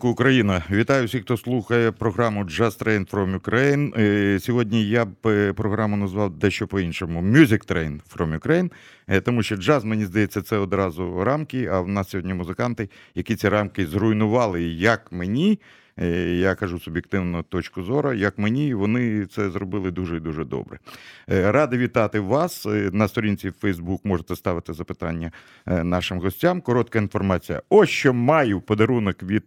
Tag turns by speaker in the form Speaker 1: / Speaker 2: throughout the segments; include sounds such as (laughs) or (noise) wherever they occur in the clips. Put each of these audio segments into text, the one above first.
Speaker 1: Ранку, Україна! Вітаю всіх, хто слухає програму Just Train from Ukraine. Е, сьогодні я б е, програму назвав дещо по-іншому: Music Train from Ukraine, е, тому що джаз, мені здається, це одразу рамки. А в нас сьогодні музиканти, які ці рамки зруйнували, як мені. Я кажу суб'єктивну точку зору, як мені, вони це зробили дуже і дуже добре. Радий вітати вас. На сторінці в Facebook можете ставити запитання нашим гостям. Коротка інформація. Ось що маю подарунок від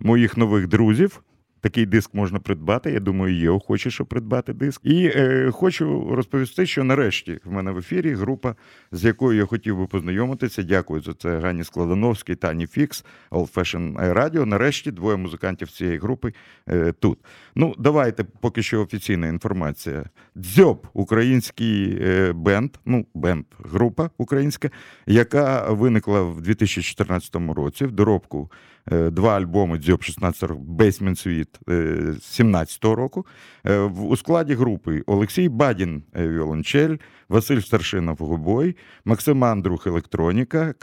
Speaker 1: моїх нових друзів. Такий диск можна придбати. Я думаю, є охочі, щоб придбати диск. І е, хочу розповісти, що нарешті в мене в ефірі група, з якою я хотів би познайомитися. Дякую за це. Гані Складановський, Тані Фікс, Old Fashion Radio. Нарешті двоє музикантів цієї групи е, тут. Ну, давайте поки що офіційна інформація. Дзьоб, український е, бенд, ну бенд, група українська, яка виникла в 2014 році в доробку. Е, два альбоми Дзьоб 16 року, Basement Suite 17 року. Е, у складі групи Олексій Бадін е, Віолончель, Василь Старшинов гобой, Максим Андрух Електроніка,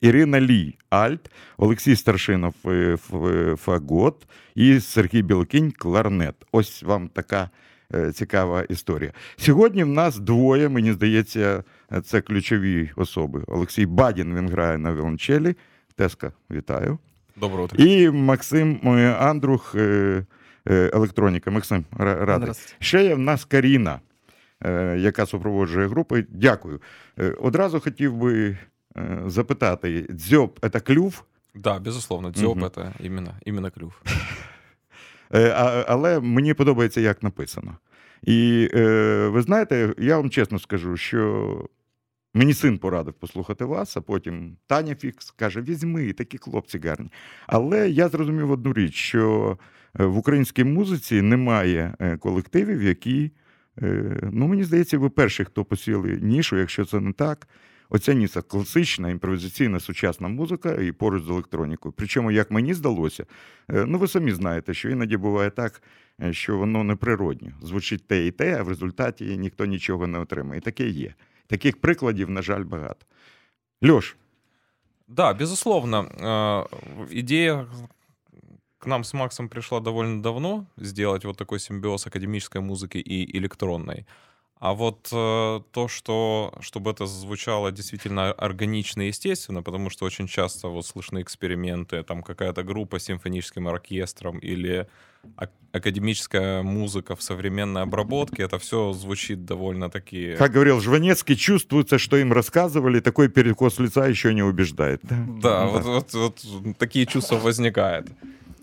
Speaker 1: Ірина Лій Альт, Олексій Старшинов Фагот і Сергій Білокінь Кларнет. Ось вам така. Цікава історія. Сьогодні в нас двоє, мені здається, це ключові особи. Олексій Бадін він грає на віолончелі, Теска, вітаю.
Speaker 2: Доброго утра.
Speaker 1: І Максим е, Андрух, е, е, електроніка. Максим, радий. Ще є в нас Каріна, яка супроводжує групи. Дякую. Одразу хотів би запитати: дзьоб це клюв?
Speaker 2: Да, безусловно, дзьоб угу. це іменно, іменно клюв.
Speaker 1: Але мені подобається, як написано. І ви знаєте, я вам чесно скажу, що Мені син порадив послухати вас, а потім Таня Фікс каже: візьми, такі хлопці гарні. Але я зрозумів одну річ: що е, в українській музиці немає е, колективів, які, е, ну мені здається, ви перші, хто посіли нішу, якщо це не так. Оця ніса класична, імпровізаційна сучасна музика і поруч з електронікою. Причому, як мені здалося, ну ви самі знаєте, що іноді буває так, що воно неприродньо. Звучить те і те, а в результаті ніхто нічого не отримає. І таке є. Таких прикладів, на жаль, багато. Льош.
Speaker 2: Да, безусловно. Идея к нам с Максом пришла довольно давно, сделать вот такой симбиоз академической музыки и электронной. А вот э, то, что чтобы это звучало действительно органично и естественно, потому что очень часто вот слышны эксперименты, там какая-то группа с симфоническим оркестром или академическая музыка в современной обработке, это все звучит довольно-таки...
Speaker 1: Как говорил Жванецкий, чувствуется, что им рассказывали, такой перекос лица еще не убеждает.
Speaker 2: Да, да, Вот, вот, вот такие чувства возникают.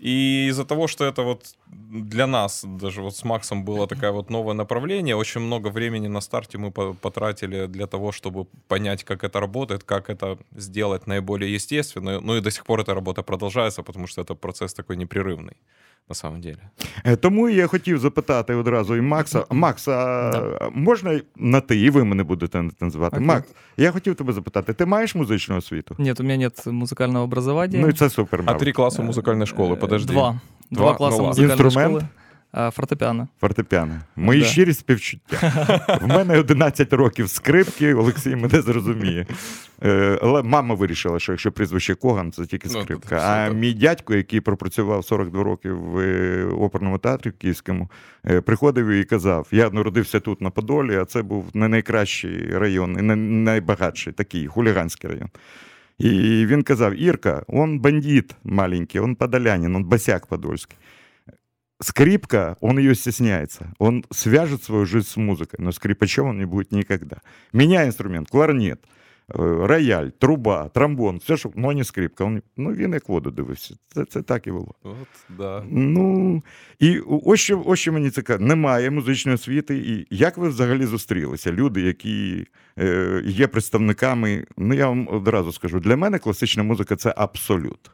Speaker 2: И из-за того, что это вот для нас, даже вот с Максом было такое вот новое направление, очень много времени на старте мы потратили для того, чтобы понять, как это работает, как это сделать наиболее естественно. Ну и до сих пор эта работа продолжается, потому что это процесс такой непрерывный. На самом деле.
Speaker 1: Е, тому я хотів запитати одразу і Макса. Макс, а да. можна на ти, і ви мене будете називати. Okay. Макс, я хотів тебе запитати: ти маєш музичну освіту?
Speaker 3: Ні, у мене нет музикального образования.
Speaker 1: Ну і це супер.
Speaker 2: А три класи музикальної школи, подожди.
Speaker 3: Два. Два, Два класи ну, музикальної Інструмент? школи. Фортепіано.
Speaker 1: Фортепіано. Мої да. щирі співчуття. В мене 11 років скрипки, Олексій мене зрозуміє. Е, але мама вирішила, що якщо прізвище Коган, це тільки ну, скрипка. А мій дядько, який пропрацював 42 роки в е, оперному театрі в Київському, е, приходив і казав: я народився тут на Подолі, а це був не найкращий район, і не найбагатший такий хуліганський район. І він казав: Ірка, он бандит маленький, он подолянин, он босяк подольський скрипка, он ее стесняется. Он свяжет свою жизнь с музыкой, но скрипачом он не будет никогда. Меня инструмент, кларнет, э, рояль, труба, тромбон, все, що, ну не скрипка. Он, ну він як воду дивився. Це це так і було.
Speaker 2: От, да.
Speaker 1: Ну, І ось що, ось що мені цікаво, немає музичної освіти. І як ви взагалі зустрілися? Люди, які е, є представниками, ну я вам одразу скажу, для мене класична музика це абсолют.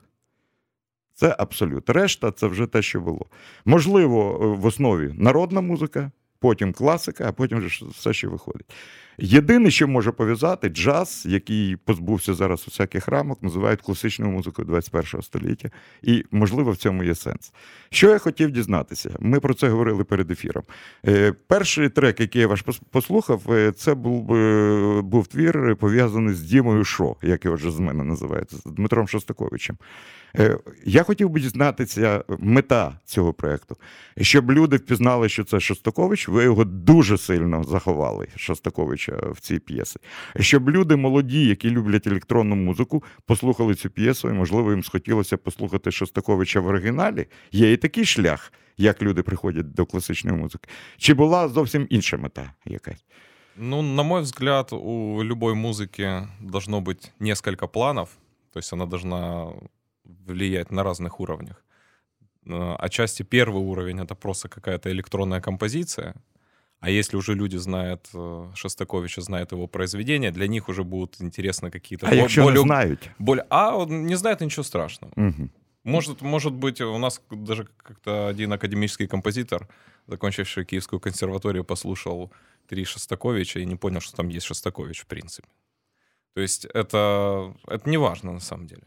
Speaker 1: Це абсолют. Решта це вже те, що було. Можливо, в основі народна музика, потім класика, а потім вже все, що виходить. Єдине, що може пов'язати, джаз, який позбувся зараз усяких рамок, називають класичною музикою 21 століття, і, можливо, в цьому є сенс. Що я хотів дізнатися? Ми про це говорили перед ефіром. Е, перший трек, який я ваш послухав, е, це був е, був твір пов'язаний з Дімою Шо, як його вже з мене називається, з Дмитром Шостаковичем. Я хотів би дізнатися мета цього проєкту, щоб люди впізнали, що це Шостакович. Ви його дуже сильно заховали, Шостаковича, в цій п'єсі. Щоб люди молоді, які люблять електронну музику, послухали цю п'єсу, і, можливо, їм схотілося послухати Шостаковича в оригіналі. Є і такий шлях, як люди приходять до класичної музики. Чи була зовсім інша мета якась?
Speaker 2: Ну, на мой взгляд, у любой музыки должно быть несколько планов, то есть она должна влиять на разных уровнях. Э, отчасти первый уровень — это просто какая-то электронная композиция, а если уже люди знают э, Шостаковича, знают его произведения, для них уже будут интересны какие-то...
Speaker 1: А бо- якщо более, не знають?
Speaker 2: Более... А он не знает ничего страшного.
Speaker 1: Угу.
Speaker 2: Может, может быть, у нас даже как-то один академический композитор, закончивший Киевскую консерваторию, послушал три Шостаковича и не понял, что там есть Шостакович, в принципе. То есть это, это не важно на самом деле.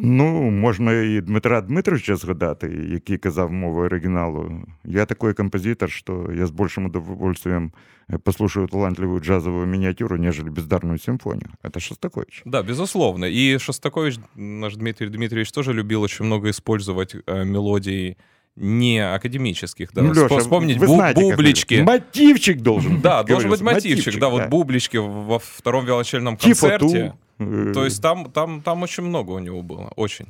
Speaker 1: Ну, можна і Дмитра Дмитровича згадати, який казав мовою оригіналу. Я такой композитор, что я с большим удовольствием послушаю талантливую джазовую миниатюру, нежели бездарную симфонию. Это Шостакович.
Speaker 2: Да, безусловно. И Шостакович, наш Дмитрий Дмитриевич, тоже любил очень много использовать э, мелодий не академических. Да.
Speaker 1: Ну, Леша,
Speaker 2: Вспомнить
Speaker 1: вы знаете,
Speaker 2: бублички.
Speaker 1: Мотивчик должен
Speaker 2: Да, должен быть мотивчик. Да, вот бублички во втором виолончельном концерте. То есть там, там, там очень много у него было. Очень.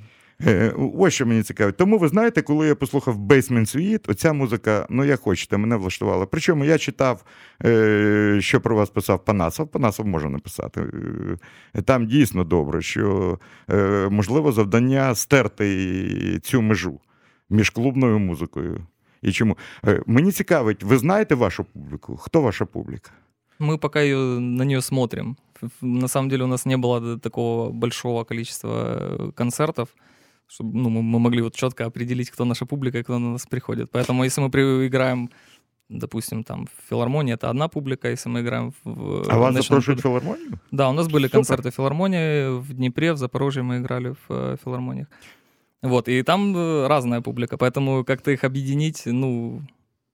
Speaker 1: Е, ось що мені цікаво. Тому ви знаєте, коли я послухав Basement Suite, оця музика, ну як хочете, мене влаштувала. Причому я читав, е, що про вас писав Панасов. Панасов може написати. Е, там дійсно добре, що можливо завдання стерти цю межу між клубною музикою. І чому? Мені цікавить, ви знаєте вашу публіку? Хто ваша публіка?
Speaker 3: Мы пока ее, на нее смотрим. На самом деле у нас не было такого большого количества концертов, чтобы ну, мы могли вот четко определить, кто наша публика и кто на нас приходит. Поэтому если мы играем, допустим, там в филармонии, это одна публика, если мы играем в...
Speaker 1: А вас запрошують в филармонию?
Speaker 3: Да, у нас были Супер. концерты в филармонии, в Днепре, в Запорожье мы играли в э, филармониях. Вот, и там э, разная публика, поэтому как-то их объединить, ну,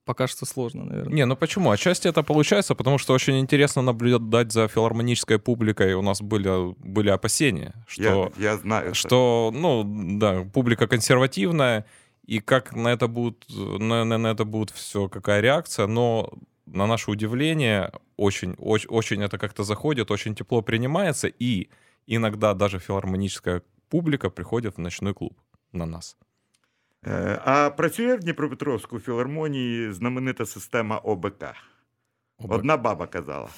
Speaker 3: пока что сложно, наверное.
Speaker 2: Не, ну почему? Отчасти это получается, потому что очень интересно наблюдать за филармонической публикой. У нас были, были опасения, что,
Speaker 1: я, я знаю,
Speaker 2: что, ну, да, публика консервативная, и как на это будет, на, на, на это будет все, какая реакция, но на наше удивление очень, очень, очень это как-то заходит, очень тепло принимается, и иногда даже филармоническая публика приходит в ночной клуб на нас.
Speaker 1: Е, а працює в Дніпропетровську філармонії знаменита система ОБК. Одна баба казала.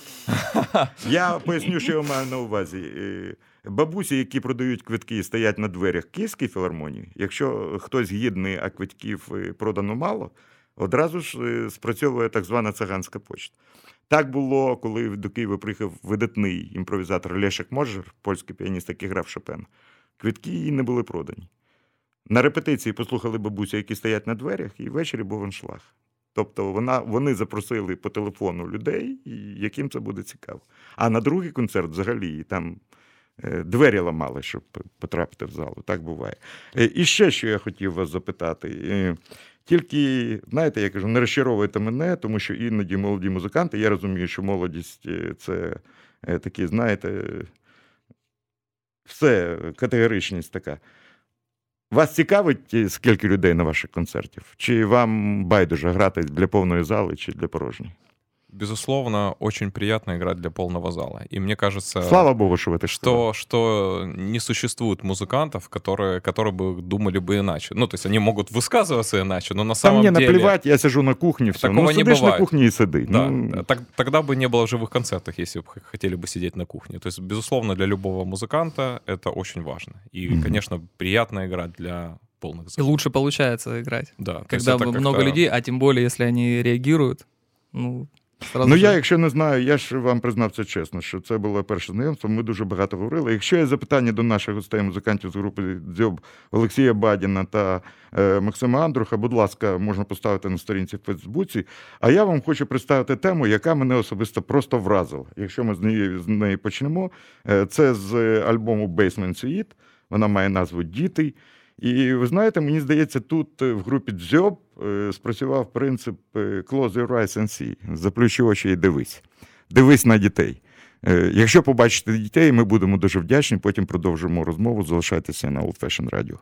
Speaker 1: Я поясню, що я маю на увазі. Е, бабусі, які продають квитки і стоять на дверях Київської філармонії, якщо хтось гідний, а квитків е, продано мало, одразу ж спрацьовує так звана циганська почта. Так було, коли до Києва приїхав видатний імпровізатор Лешек Можер, польський піаніст, який грав Шопена. Квитки не були продані. На репетиції послухали бабусю, які стоять на дверях, і ввечері був аншлаг. Тобто вона, вони запросили по телефону людей, яким це буде цікаво. А на другий концерт взагалі там е, двері ламали, щоб потрапити в залу. Так буває. Е, і ще що я хотів вас запитати. Е, тільки, знаєте, я кажу, не розчаровуйте мене, тому що іноді молоді музиканти, я розумію, що молодість це такі, знаєте, все, категоричність така. Вас цікавить, е, скільки людей на ваших концертів? Чи вам байдуже грати для повної зали чи для порожньої?
Speaker 2: Безусловно, очень приятно играть для полного зала. И мне кажется,
Speaker 1: Слава Богу, что, это
Speaker 2: что, что не существует музыкантов, которые, которые бы думали бы иначе. Ну, то есть они могут высказываться иначе, но на самом
Speaker 1: Там
Speaker 2: мне
Speaker 1: деле... наплевать, я сижу на кухне, все.
Speaker 2: Такого
Speaker 1: ну,
Speaker 2: не бывает.
Speaker 1: на кухне и сиди.
Speaker 2: Да, ну... так, тогда бы не было живых концертов, если бы хотели бы сидеть на кухне. То есть, безусловно, для любого музыканта это очень важно. И, mm-hmm. конечно, приятно играть для полных залов.
Speaker 3: И лучше получается играть.
Speaker 2: Да.
Speaker 3: Когда много людей, а тем более, если они реагируют, ну, Сразу
Speaker 1: Ну,
Speaker 3: же.
Speaker 1: я, якщо не знаю, я ж вам признався чесно, що це було перше знайомство. Ми дуже багато говорили. Якщо є запитання до наших гостей, музикантів з групи Дзьоб Олексія Бадіна та е, Максима Андруха, будь ласка, можна поставити на сторінці в Фейсбуці. А я вам хочу представити тему, яка мене особисто просто вразила. Якщо ми з неї, з неї почнемо, е, це з альбому Basement Suite. Вона має назву Діти. І ви знаєте, мені здається, тут е, в групі Дзьоб е, спрацював принцип е, Close your eyes and see. Заплющи очі і дивись. Дивись на дітей. Якщо побачите дітей, ми будемо дуже вдячні. Потім продовжимо розмову. Залишайтеся на Old Fashion Radio.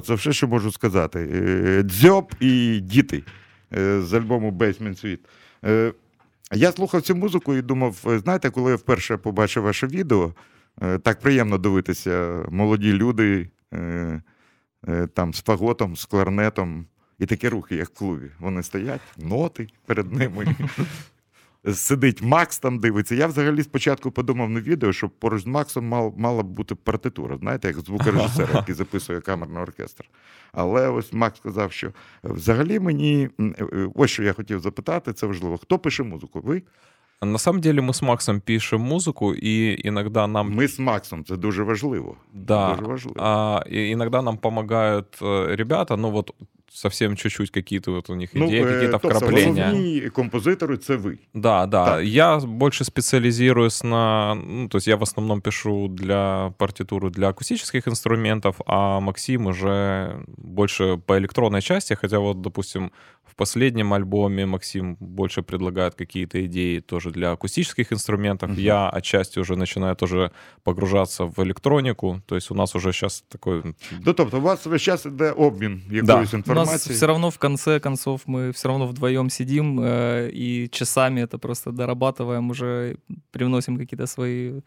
Speaker 1: Це все, що можу сказати. Е, Дзьоб і діти е, з альбому Basement Suite. Е, Я слухав цю музику і думав, знаєте, коли я вперше побачив ваше відео, так приємно дивитися, молоді люди там з фаготом, з кларнетом, і такі рухи, як в клубі. Вони стоять, ноти перед ними. сидить Макс там дивиться. Я взагалі спочатку подумав на відео, що поруч з Максом мал, мала б бути партитура, знаєте, як звукорежисер, який записує камерний оркестр. Але ось Макс сказав, що взагалі мені м, е, ось що я хотів запитати, це важливо. Хто пише музику? Ви?
Speaker 2: На самом деле мы с Максом пишем музыку, и иногда нам...
Speaker 1: Ми з Максом, це дуже важливо.
Speaker 2: Да,
Speaker 1: Дуже важливо.
Speaker 2: а, и иногда нам помогают э, ребята, ну вот совсем чуть-чуть какие-то вот у них идеи,
Speaker 1: е,
Speaker 2: какие-то
Speaker 1: тобто
Speaker 2: вкрапления.
Speaker 1: головні композиторы це ви.
Speaker 2: Да, да.
Speaker 1: Так.
Speaker 2: Я больше специализируюсь на... Ну, то есть я в основном пишу для партитуры для акустических инструментов, а Максим уже больше по электронной части, хотя вот, допустим, в последнем альбоме Максим больше предлагает какие-то идеи тоже для акустических инструментов.
Speaker 1: Мгм.
Speaker 2: Я отчасти уже начинаю тоже погружаться в электронику. То есть у нас уже сейчас такой...
Speaker 1: Ну, тобто, у вас весь час іде обмін якоюсь
Speaker 3: У нас
Speaker 1: інформацією.
Speaker 3: все равно в конце концов мы все равно вдвоем сидим э, и часами это просто дорабатываем, уже привносим какие-то свои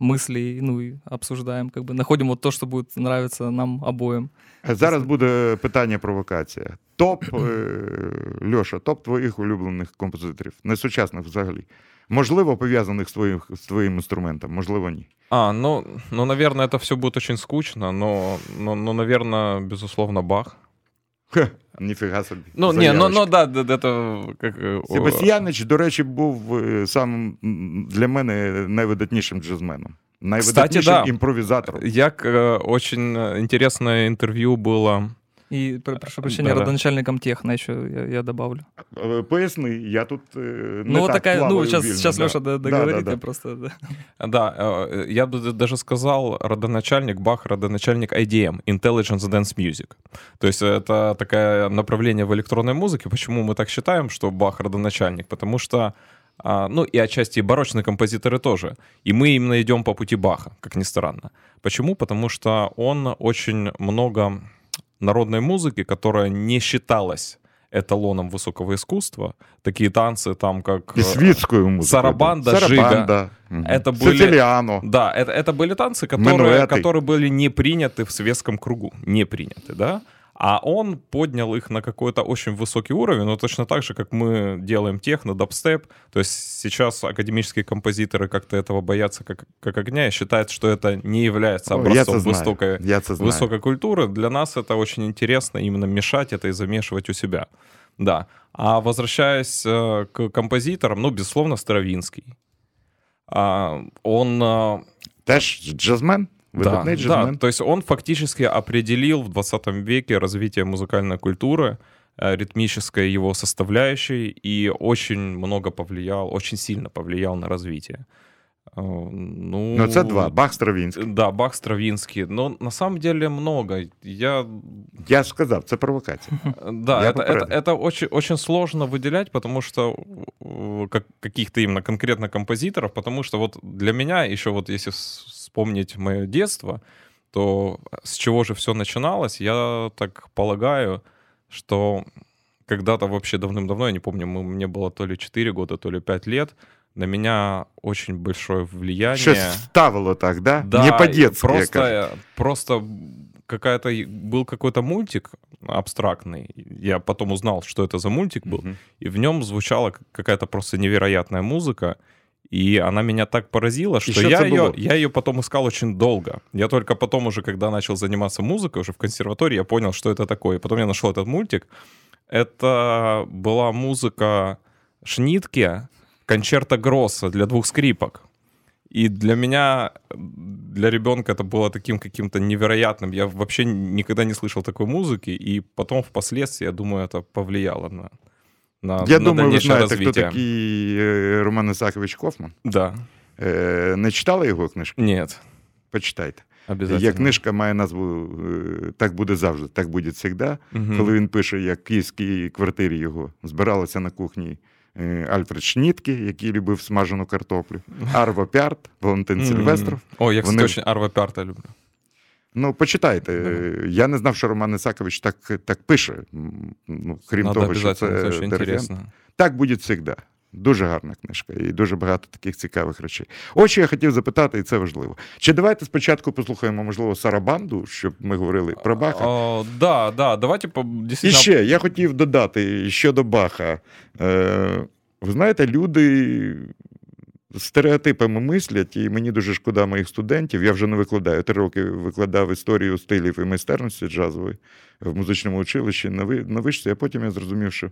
Speaker 3: мысли, ну и обсуждаем, как бы находим вот то, что будет нравиться нам обоим.
Speaker 1: Зараз буде питання провокація. Топ, (clears throat) е, Льоша, топ твоїх улюблених композиторів, не сучасних взагалі. Можливо, пов'язаних з твоїм, з твоїм інструментом, можливо, ні.
Speaker 2: А, ну, ну, наверное, это все будет очень скучно, но, но, но наверное, безусловно, Бах.
Speaker 1: Хе, ніфіга собі.
Speaker 2: Ну, не, ну,
Speaker 1: Заявочка.
Speaker 2: ну да, да, да, это как... э, о,
Speaker 1: Себастьянич, до речі, був е, самим м, для мене найвидатнішим джазменом. Найвидатнішим
Speaker 2: да.
Speaker 1: імпровізатором.
Speaker 2: Як э, очень э, интересное интервью было.
Speaker 3: И, пр- прошу прощения,
Speaker 2: Да-да.
Speaker 3: родоначальником техно еще я, я добавлю.
Speaker 1: Е, Поясни, я тут е, не
Speaker 3: ну, вот
Speaker 1: так
Speaker 3: такая,
Speaker 1: плаваю
Speaker 3: ну, сейчас,
Speaker 1: вільно,
Speaker 3: сейчас
Speaker 1: да.
Speaker 3: Леша
Speaker 1: Да,
Speaker 3: договорит,
Speaker 1: да, да.
Speaker 3: я просто... да.
Speaker 2: Да, э, я бы даже сказал родоначальник Бах, родоначальник IDM, Intelligence Dance Music. То есть это такое направление в электронной музыке. Почему мы так считаем, что Бах родоначальник? Потому что а, ну и отчасти и барочные композиторы тоже. И мы именно идем по пути Баха, как ни странно. Почему? Потому что он очень много народной музыки, которая не считалась эталоном высокого искусства. Такие танцы там, как...
Speaker 1: І
Speaker 2: э,
Speaker 1: світською музикою.
Speaker 2: Сарабанда,
Speaker 1: Сарабанда. Мгм.
Speaker 2: Это были-
Speaker 1: Сициліано.
Speaker 2: Да, это, это были танцы, которые,
Speaker 1: Минуэты.
Speaker 2: которые были не приняты в светском кругу. Не приняты, да? А он поднял их на какой-то очень высокий уровень, но точно так же, как мы делаем техно, дабстеп. То есть сейчас академические композиторы как-то этого боятся как, как огня и считают, что это не является образцом
Speaker 1: знаю.
Speaker 2: высокой, высокой культуры. Для нас это очень интересно именно мешать это и замешивать у себя. Да. А возвращаясь э, к композиторам, ну, безусловно, Стравинский. А, он э,
Speaker 1: Теж джазмен?
Speaker 2: Да,
Speaker 1: Видатний
Speaker 2: да, то есть он фактически определил в 20 веке развитие музыкальной культуры, э, ритмической его составляющей, и очень много повлиял, очень сильно повлиял на развитие. Э, Ну,
Speaker 1: Ну, це два. Бах Стравінський.
Speaker 2: Да, Бах, Стравинский. Но на самом деле много. Я
Speaker 1: Я ж сказав, це провокація. (laughs)
Speaker 2: да,
Speaker 1: Я
Speaker 2: это, это, это очень, очень сложно выделять, потому что э, как, каких-то именно конкретно композиторов, потому что вот для меня еще вот если вспомнить мое детство, то с чего же все начиналось, я так полагаю, что когда-то вообще давным-давно, я не помню, мне было то ли 4 года, то ли 5 лет, на меня очень большое влияние...
Speaker 1: Щось ставило так, да?
Speaker 2: Да,
Speaker 1: Не по-детски,
Speaker 2: просто, просто какая-то был какой-то мультик абстрактный. Я потом узнал, что это за мультик был,
Speaker 1: Мгм.
Speaker 2: и в нем звучала какая-то просто невероятная музыка. И она меня так поразила, что я ее, я ее потом искал очень долго. Я только потом уже, когда начал заниматься музыкой, уже в консерватории, я понял, что это такое. Потом я нашел этот мультик. Это была музыка Шнитке, концерта Гросса для двух скрипок. И для меня, для ребенка это было таким каким-то невероятным. Я вообще никогда не слышал такой музыки, и потом впоследствии, я думаю, это повлияло на, на,
Speaker 1: Я
Speaker 2: на
Speaker 1: думаю, ви знаєте, хто такий е, Роман Ісакович Кофман.
Speaker 2: Да,
Speaker 1: Е, Не читали його книжку?
Speaker 2: нет,
Speaker 1: Почитайте. Є книжка має назву е, Так буде завжди, так буде завжди.
Speaker 2: Мгм.
Speaker 1: Коли він пише, як в київській квартирі його збиралися на кухні е, Альфред Шнітке, який любив смажену картоплю, Арво Пярт, Валентин. Сильвестров.
Speaker 2: О, я, кстати,
Speaker 1: Вони-
Speaker 2: очень Арва Пярта люблю.
Speaker 1: Ну, почитайте. Е, Я не знав, що Роман Ісакович так, так пише. Ну, крім
Speaker 2: Надо
Speaker 1: того, що це
Speaker 2: интересно.
Speaker 1: Так буде завжди. Дуже гарна книжка і дуже багато таких цікавих речей. От що я хотів запитати, і це важливо. Чи давайте спочатку послухаємо, можливо, Сарабанду, щоб ми говорили про Баха.
Speaker 2: А, да, да, давайте по,
Speaker 1: І ще я хотів додати щодо Баха. Е, Ви знаєте, люди стереотипами мислять, і мені дуже шкода моїх студентів. Я вже не викладаю. Три роки викладав історію стилів і майстерності джазової в музичному училищі на ви- вишці, а потім я зрозумів, що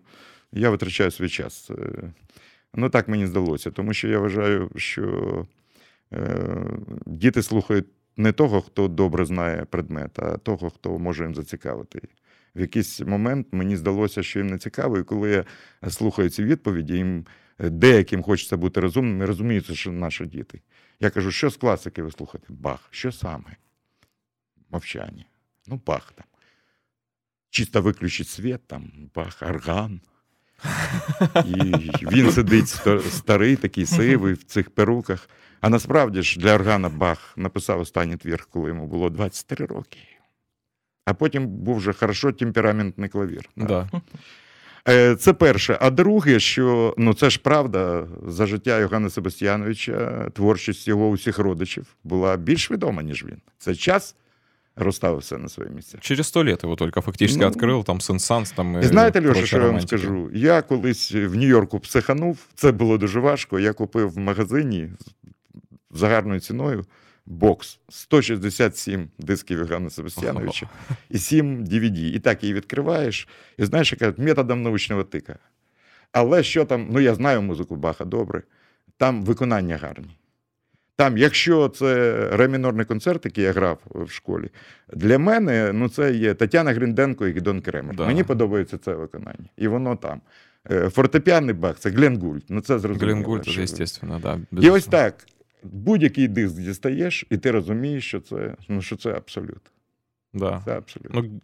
Speaker 1: я витрачаю свій час. Е, Ну так мені здалося, тому що я вважаю, що е, діти слухають не того, хто добре знає предмет, а того, хто може їм зацікавити. В якийсь момент мені здалося, що їм не цікаво, і коли я слухаю ці відповіді, їм деяким хочеться бути розумними, розуміються, що наші діти. Я кажу, що з класики ви слухаєте? Бах. Що саме? Мовчання. Ну, бах там. Чисто виключить світ, там, бах, орган. І він сидить старий, такий сивий в цих перуках. А насправді ж для органа Бах написав останній твір, коли йому було 23 роки. А потім був вже хорошо темпераментний клавір.
Speaker 2: Да.
Speaker 1: Е, Це перше. А друге, що ну це ж правда, за життя Йоганна Себастьяновича творчість його усіх родичів була більш відома, ніж він. Це час розставив все на свої місця.
Speaker 2: Через сто лет его только фактически
Speaker 1: Ну,
Speaker 2: открыл, там Сен-Санс, там
Speaker 1: І знаєте, Льоша,
Speaker 2: прочая
Speaker 1: що я вам скажу? Я колись в Нью-Йорку психанув, це було дуже важко. Я купив в магазині за гарною ціною бокс 167 дисків Євгена Себастьяновича і 7 DVD. І так її відкриваєш, і знаєш, як кажуть, методом научного тыка. Але що там, ну я знаю музику Баха добре, там виконання гарні. Там, якщо це ремінорний концерт, який я грав в школі, для мене ну, це є Тетяна Грінденко і Гідон Кремер.
Speaker 2: Да.
Speaker 1: Мені подобається це виконання. І воно там. Е, Фортепіанний Бах це Глен Гульд. Ну, це зрозуміло.
Speaker 2: Глен Гульд,
Speaker 1: що-
Speaker 2: это естественно.
Speaker 1: І ось так. Будь-який диск дістаєш, і ти розумієш, що це, ну, що це абсолют.
Speaker 2: Да.
Speaker 1: Це абсолют.
Speaker 2: Ну,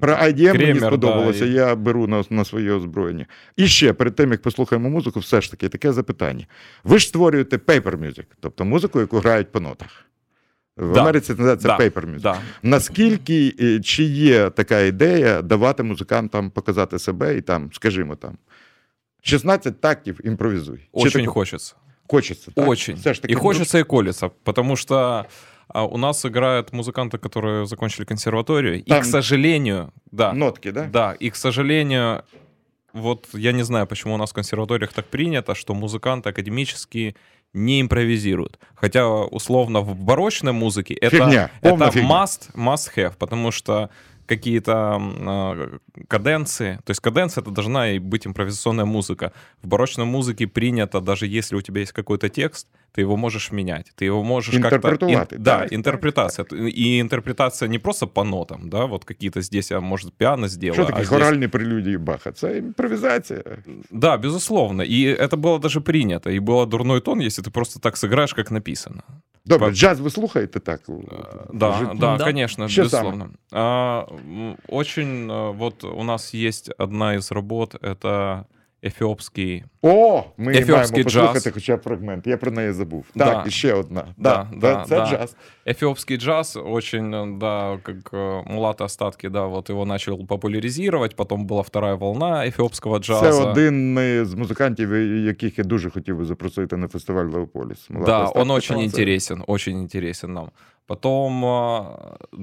Speaker 1: Про IDM мені сподобалося,
Speaker 2: да, і-
Speaker 1: я беру на, на своє озброєння. І ще перед тим, як послухаємо музику, все ж таки таке запитання. Ви ж створюєте paper music, тобто музику, яку грають по нотах. В
Speaker 2: Да.
Speaker 1: Америці це називається
Speaker 2: Да.
Speaker 1: paper music.
Speaker 2: Да.
Speaker 1: Наскільки е, чи є така ідея давати музикантам показати себе і там, скажімо, там 16 тактів імпровізуй. Чи
Speaker 2: Очень
Speaker 1: таке-
Speaker 2: хочется.
Speaker 1: Так?
Speaker 2: Очень.
Speaker 1: Таки,
Speaker 2: и хочется, и колется. Потому что а, у нас играют музыканты, которые закончили консерваторию. И,
Speaker 1: Там-
Speaker 2: к сожалению, да,
Speaker 1: нотки, да?
Speaker 2: да, и, к сожалению, вот я не знаю, почему у нас в консерваториях так принято, что музыканты академические не импровизируют. Хотя, условно, в барочной музыке это,
Speaker 1: полная
Speaker 2: это
Speaker 1: фигня.
Speaker 2: must, must have, потому что какие-то м, а, каденции, то есть каденция это должна и быть импровизационная музыка. В барочной музыке принято, даже если у тебя есть какой-то текст, ты его можешь менять, ты его можешь как-то...
Speaker 1: Интерпретовать,
Speaker 2: ин-
Speaker 1: да.
Speaker 2: да, интерпретация. И интерпретация не просто по нотам, да, вот какие-то здесь, а может, пиано сделала.
Speaker 1: Що таке
Speaker 2: а здесь-
Speaker 1: хоральні прелюдії Баха? Це імпровізація.
Speaker 2: Да, безусловно. И это было даже принято. И было дурной тон, если ты просто так сыграешь, как написано.
Speaker 1: Добре,
Speaker 2: По-
Speaker 1: джаз ви слухаєте так?
Speaker 2: Да,
Speaker 1: Жит-
Speaker 2: да,
Speaker 3: Да.
Speaker 2: конечно,
Speaker 1: Что
Speaker 2: безусловно. А, очень, вот у нас есть одна из работ, это эфиопский.
Speaker 1: О, ми її
Speaker 2: Ефіопський
Speaker 1: маємо послухати
Speaker 2: джаз.
Speaker 1: хоча б фрагмент. Я про неї забув.
Speaker 2: Да.
Speaker 1: Так, і ще одна.
Speaker 2: Да, да,
Speaker 1: це
Speaker 2: да.
Speaker 1: джаз.
Speaker 2: Эфиопский джаз очень, э, да, как э, Мулата Остатки, да, вот его начал популяризировать, потом была вторая волна эфиопского джаза.
Speaker 1: Це один з музикантів, яких я дуже хотів би запросити на фестиваль Леополіс. Мулата
Speaker 2: Да,
Speaker 1: Остапа.
Speaker 2: он очень
Speaker 1: Це-
Speaker 2: интересен, очень интересен нам. Потом э,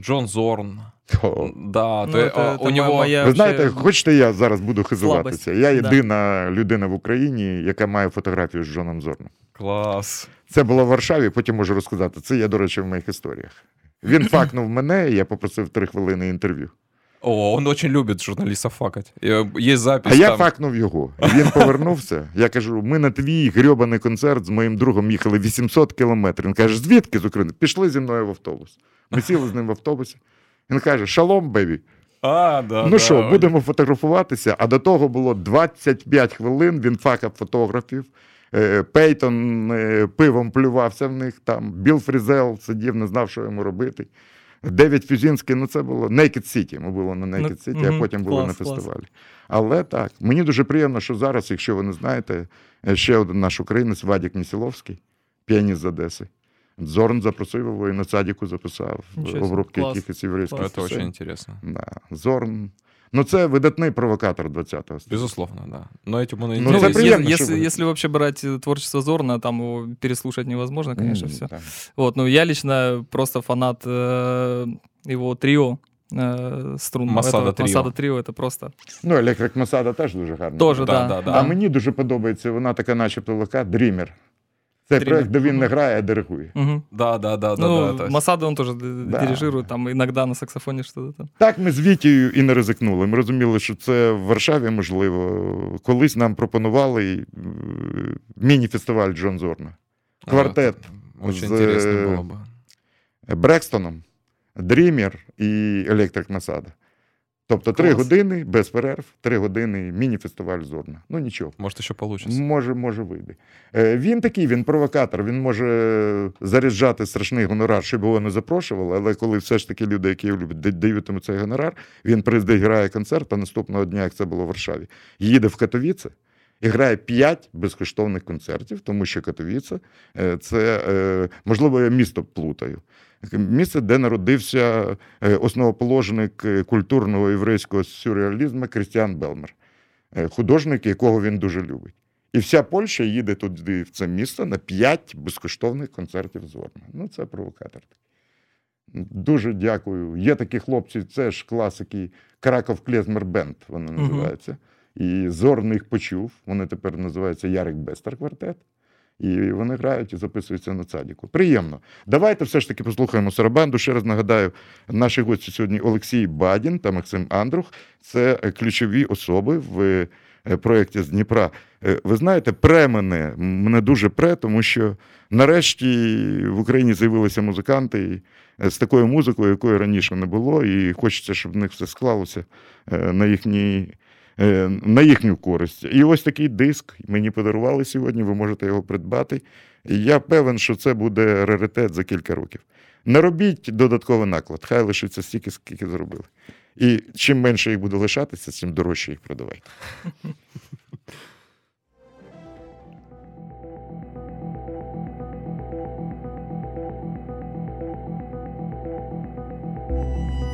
Speaker 2: Джон Зорн.
Speaker 1: О.
Speaker 2: Да,
Speaker 3: Ну,
Speaker 2: то,
Speaker 3: это-
Speaker 2: э,
Speaker 3: это
Speaker 2: у него...
Speaker 3: моя-
Speaker 1: Ви
Speaker 3: вообще
Speaker 1: знаєте, хочете, я зараз буду хизуватися.
Speaker 3: слабость.
Speaker 1: Я
Speaker 3: Да.
Speaker 1: єдина людина в Україні, яка має фотографію з Джоном Зорном.
Speaker 2: Класс.
Speaker 1: Це було в Варшаві, потім можу розказати. Це є, до речі, в моїх історіях. Він (clears throat) факнув мене, і я попросив три хвилини інтерв'ю.
Speaker 2: О, он очень любит журналистов факать. Э, Есть запись
Speaker 1: А я факнув його. І він повернувся. Я кажу: ми на твій грьобаний концерт з моїм другом їхали 800 кілометрів. Він каже, звідки з України? Пішли зі мною в автобус. Ми сіли з ним в автобусі. Він каже: Шалом, бебі.
Speaker 2: А, да,
Speaker 1: Ну
Speaker 2: да.
Speaker 1: що, будемо фотографуватися. А до того було 25 хвилин. Він факав фотографів. Е, Пейтон е, пивом плювався в них там. Біл Фрізел сидів, не знав, що йому робити. Девід Фюзінський, ну це було Naked City. Ми були на Naked
Speaker 3: Ну,
Speaker 1: а
Speaker 3: мгм,
Speaker 1: потім були
Speaker 3: клас,
Speaker 1: на
Speaker 3: клас.
Speaker 1: фестивалі. Але так, мені дуже приємно, що зараз, якщо ви не знаєте, е, ще один наш українець Вадік Місіловський, піаніст з Одеси. Зорн запросив його і на садіку записав обробки якихось єврейських
Speaker 2: Це
Speaker 1: дуже
Speaker 2: цікаво.
Speaker 1: Да. Зорн. Ну, це видатний провокатор 20-го століття.
Speaker 2: Безусловно, да. Но этим он и
Speaker 1: Ну,
Speaker 3: Ну,
Speaker 1: это
Speaker 2: интересен.
Speaker 3: если,
Speaker 1: приятно,
Speaker 3: если,
Speaker 1: что вы-
Speaker 3: если вообще брать э, творчество Зорна, там его переслушать невозможно, конечно,
Speaker 1: М,
Speaker 3: все.
Speaker 1: так.
Speaker 3: Вот, ну я лично просто фанат э, его трио, э, струнного.
Speaker 2: Масада
Speaker 3: Это-
Speaker 2: Trio.
Speaker 3: Масада Trio это просто
Speaker 1: Ну, Електрик Масада теж дуже гарно.
Speaker 3: тоже,
Speaker 2: Да,
Speaker 3: да.
Speaker 2: да, да.
Speaker 1: А мені дуже подобається, вона така, начебто, легка, дрімер. Це
Speaker 3: Dreamer.
Speaker 1: проект, де він не
Speaker 3: Мгм.
Speaker 1: грає, а диригує.
Speaker 3: Мгм.
Speaker 2: Да, да, да, да,
Speaker 3: ну,
Speaker 2: да. то есть-
Speaker 3: Масада он тоже д-
Speaker 1: Да.
Speaker 3: дирижирует, там иногда на саксофоне что-то там.
Speaker 1: Так ми з Вітією і не ризикнули. Ми розуміли, що це в Варшаві можливо. Колись нам пропонували е, міні-фестиваль Джон Зорна. Квартет
Speaker 2: Вот, Очень
Speaker 1: з,
Speaker 2: интересно
Speaker 1: э,
Speaker 2: было бы.
Speaker 1: Брекстоном, Дрімер і Електрик Масада. Тобто три години без перерв, три години міні-фестиваль Зорна. Ну нічого.
Speaker 2: Может, еще получится.
Speaker 1: Може, може вийде. Е, Він такий, він провокатор, він може заряджати страшний гонорар, щоб його не запрошували, але коли все ж таки люди, які його люблять, дають йому цей гонорар, він приїздить, грає концерт, а наступного дня, як це було в Варшаві, їде в Катовіце і грає п'ять безкоштовних концертів, тому що Катовіце е, це, е, можливо, я місто плутаю. Місце, де народився е, основоположник е, культурного єврейського сюрреалізму Крістіан Белмер, е, художник, якого він дуже любить. І вся Польща їде туди, в це місто, на п'ять безкоштовних концертів Зорна. Ну, це провокатор. Дуже дякую. Є такі хлопці, це ж класики Краков Клезмер Бенд, вони називаються. І Зорн їх почув. Вони тепер називаються Ярик Бестер квартет. І вони грають і записуються на цадіку. Приємно. Давайте все ж таки послухаємо Сарабанду. Ще раз нагадаю, наші гості сьогодні Олексій Бадін та Максим Андрух. Це е, ключові особи в е, проєкті з Дніпра. Е, Ви знаєте, пре мене, мене дуже пре, тому що нарешті в Україні з'явилися музиканти з такою музикою, якої раніше не було, і хочеться, щоб в них все склалося на їхній. Е, На їхню користь. І ось такий диск мені подарували сьогодні, ви можете його придбати. Я певен, що це буде раритет за кілька років. Не робіть додатковий наклад, хай лишиться стільки, скільки зробили. І чим менше їх буде лишатися, тим дорожче їх продавайте.
Speaker 4: Thank (laughs)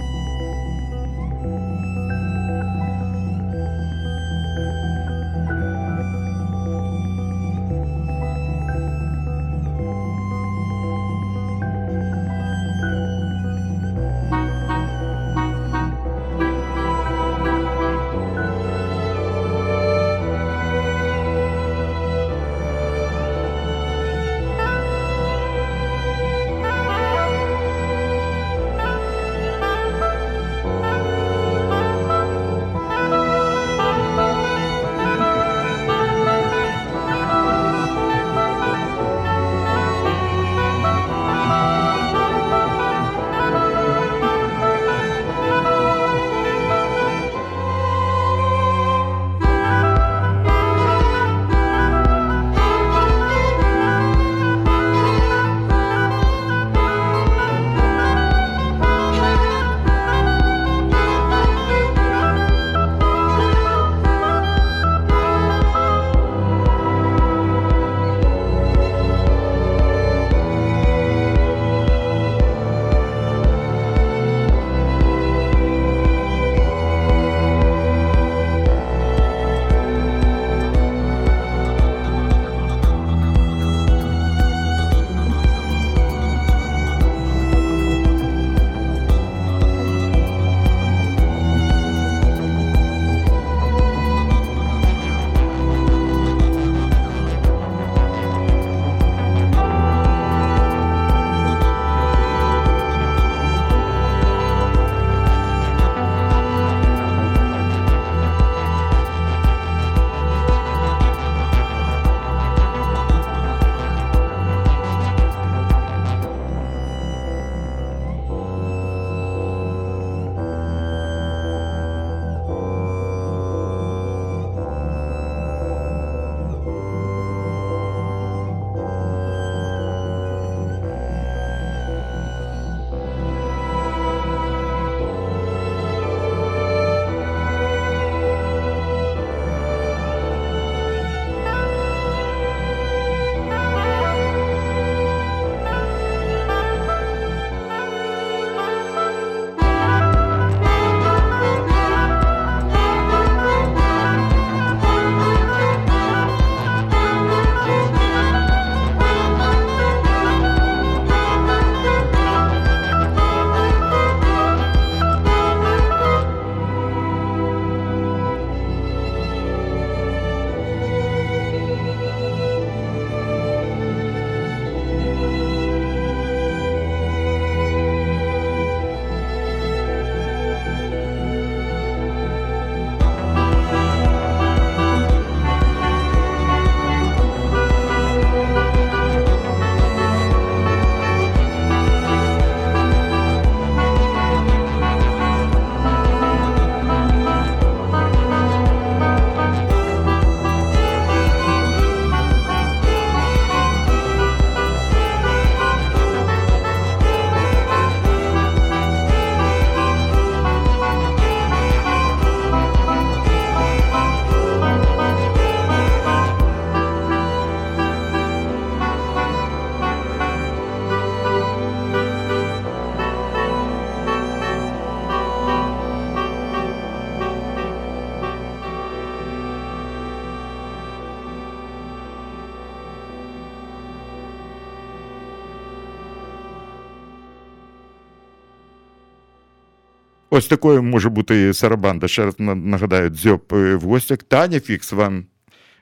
Speaker 1: ось такою може бути сарабанда. Ще раз нагадаю, дзьоб е, в гостях. Таня Фікс вам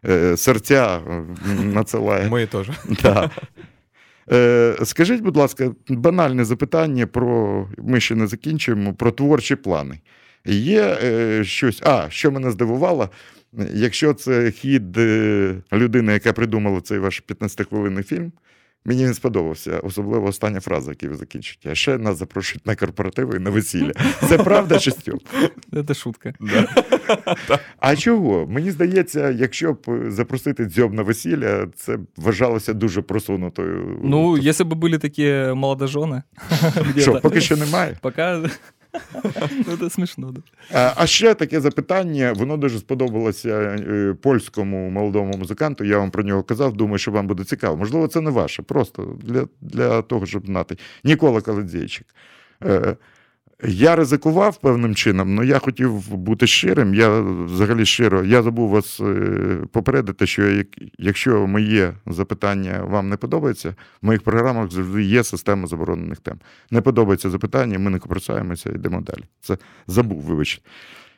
Speaker 1: е, серця надсилає.
Speaker 2: Ми теж. (laughs)
Speaker 1: Да. Е, Скажіть, будь ласка, банальне запитання про ми ще не закінчуємо, про творчі плани. Є е, щось, а що мене здивувало, якщо це хід е, людини, яка придумала цей ваш 15-хвилинний фільм, Мені він сподобався, особливо остання фраза, яку ви закінчите. А ще нас запрошують на корпоративи і на весілля. Це правда чи стьоп?
Speaker 3: Це шутка.
Speaker 1: А чого? Мені здається, якщо б запросити дзьоб на весілля, це вважалося дуже просунутою.
Speaker 3: Ну, якщо б були такі молодожони.
Speaker 1: Що, поки що немає?
Speaker 3: Поки Ну, це смішно. Да.
Speaker 1: А, ще таке запитання, воно дуже сподобалося е, польському молодому музиканту. Я вам про нього казав, думаю, що вам буде цікаво. Можливо, це не ваше, просто для для того, щоб знати. Нікола Каледзейчик. Е, я ризикував певним чином, але я хотів бути щирим. Я взагалі щиро, я забув вас е, попередити, що якщо моє запитання вам не подобається, в моїх програмах завжди є система заборонених тем. Не подобається запитання, ми не копросаємося, йдемо далі. Це забув, вибачте.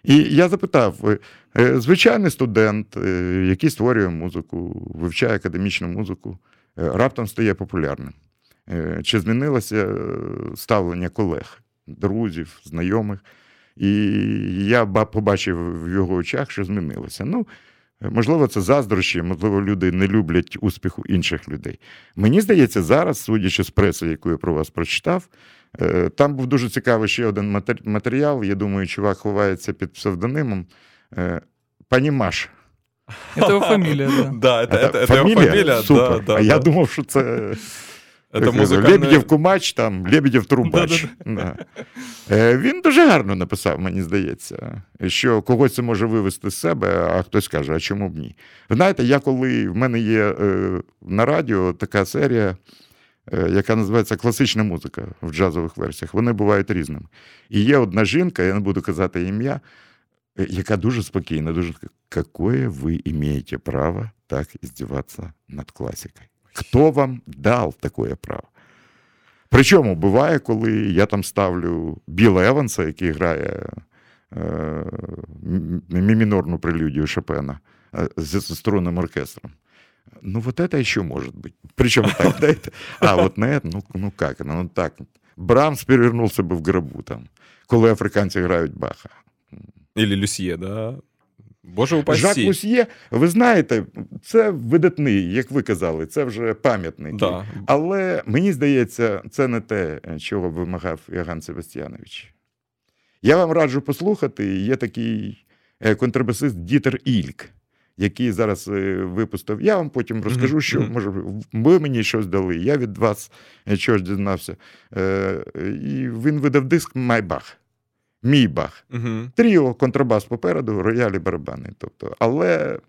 Speaker 1: І я запитав: е, звичайний студент, е, який створює музику, вивчає академічну музику, раптом стає популярним. Чи змінилося ставлення колег? друзів, знайомих. І я побачив в його очах, що змінилося. Ну, Можливо, це заздрощі, можливо, люди не люблять успіху інших людей. Мені здається, зараз, судячи з преси, яку я про вас прочитав, е, там був дуже цікавий ще один матеріал. Я думаю, чувак ховається під псевдонимом. Е, пані Маша.
Speaker 3: Це його фамілія, да.
Speaker 2: Да, это, это, это фамилия? фамилия?
Speaker 1: Супер.
Speaker 2: Да, да,
Speaker 1: а
Speaker 2: да.
Speaker 1: я думав, що це
Speaker 2: Это музикальне...
Speaker 1: Лебедєв Кумач, там, Лебедєв Трубач. Да. Е, він дуже гарно написав, мені здається, що когось це може вивести з себе, а хтось каже, а чому б ні? Знаєте, я коли в мене є е, на радіо така серія, е, яка називається класична музика в джазових версіях, вони бувають різними. І є одна жінка, я не буду казати ім'я, яка дуже спокійна, дуже какое ви маєте право так здіватися над класикою? Хто вам дав таке право? Причому буває, коли я там ставлю Біла Еванса, який грає е, мімінорну прелюдію Шопена е, з струнним оркестром. Ну, вот это еще может быть. Причем так, знаете, (laughs) а вот на это, ну, ну как, ну так. Брамс перевернувся би в гробу там, коли африканці грають Баха.
Speaker 2: Или Люсьє, да? Боже упасі.
Speaker 1: Жак Лусьє, ви знаєте, це видатний, як ви казали, це вже пам'ятник.
Speaker 2: Да.
Speaker 1: Але мені здається, це не те, чого вимагав Яган Себастьянович. Я вам раджу послухати. Є такий е, контрабасист Дітер Ільк, який зараз е, випустив. Я вам потім розкажу, що може ви мені щось дали. Я від вас щось дізнався. Е, і він видав диск Майбах мій бах.
Speaker 2: Угу.
Speaker 1: Тріо, контрабас попереду, роялі барабани. Тобто, Але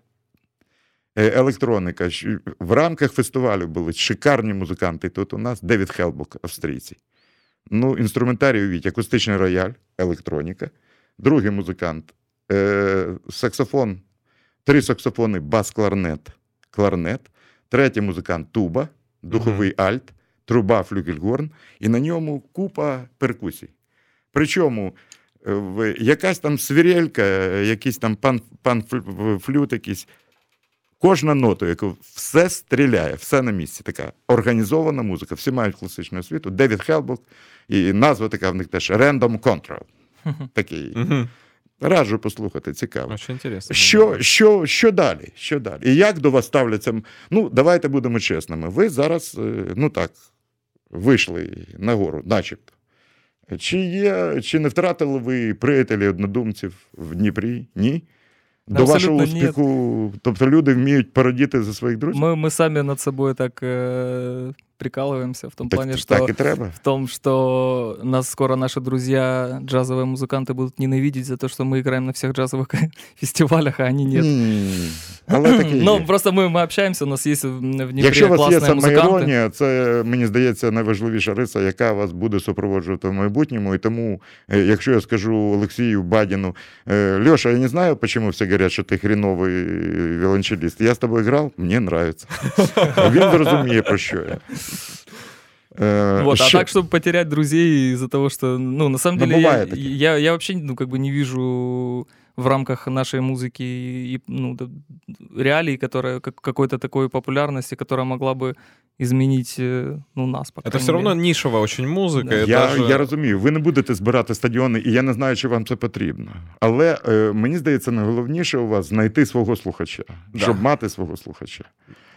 Speaker 1: е, електроніка. В рамках фестивалю були шикарні музиканти. Тут у нас Девід Хелбук, австрійці. Ну, інструментарій увіть, акустичний рояль, електроніка. Другий музикант, е, саксофон, три саксофони, бас-кларнет, кларнет. Третій музикант туба, духовий uh-huh. альт, труба, флюгельгорн, і на ньому купа перкусій. Причому якась там свірелька, якийсь там pan, pan flute якийсь. Кожна нота, яка все стріляє, все на місці. Така організована музика. Всі мають класичну освіту. Девід Хелбук, і назва така в них теж Random Control. Такий. Раджу послухати, цікаво. Що що, що далі? Що далі? І як до вас ставляться? Ну, давайте будемо чесними. Ви зараз, е, ну так, вийшли нагору, начебто. Чи є, чи не втратили ви приятелі однодумців в Дніпрі? Ні? До вашого успіху, нет. тобто люди вміють порадіти за своїх друзів?
Speaker 3: Ми ми самі над собою так е, прикалываемся в том
Speaker 1: так,
Speaker 3: плане,
Speaker 1: что так и треба.
Speaker 3: в том, что нас скоро наши друзья джазовые музыканты будут ненавидеть за то, что мы играем на всех джазовых (laughs) фестивалях, а они нет.
Speaker 1: Але таке
Speaker 3: Ну просто ми, ми общаємося, у нас є в Дніпрі
Speaker 1: Якщо у вас є
Speaker 3: самоіронія,
Speaker 1: це мені здається найважливіша риса, яка вас буде супроводжувати в майбутньому. І тому, е, якщо я скажу Олексію Бадіну, е, Льоша, я не знаю, чому всі говорять, що ти хріновий віолончеліст. Я з тобою грав, мені подобається. (laughs) Він зрозуміє, про що я. Е,
Speaker 3: Вот,
Speaker 1: ще-
Speaker 3: а так, чтобы потерять друзей из-за того, что, ну, на самом
Speaker 1: Ну,
Speaker 3: деле, я,
Speaker 1: бывает такие.
Speaker 3: я, я вообще, ну, как бы не вижу в рамках нашей музыки и, ну, да, реалий, которая, как, какой-то такой популярности, которая могла бы изменить, э, ну, нас, по
Speaker 2: Это
Speaker 3: крайней
Speaker 2: все равно
Speaker 3: мере.
Speaker 2: нишевая очень музыка.
Speaker 3: Да.
Speaker 2: и
Speaker 1: Я,
Speaker 2: даже-
Speaker 1: я розумію, ви не будете збирати стадіони, і я не знаю, чи вам це потрібно. Але е, мені здається, найголовніше у вас знайти свого слухача,
Speaker 2: Да.
Speaker 1: щоб мати свого слухача.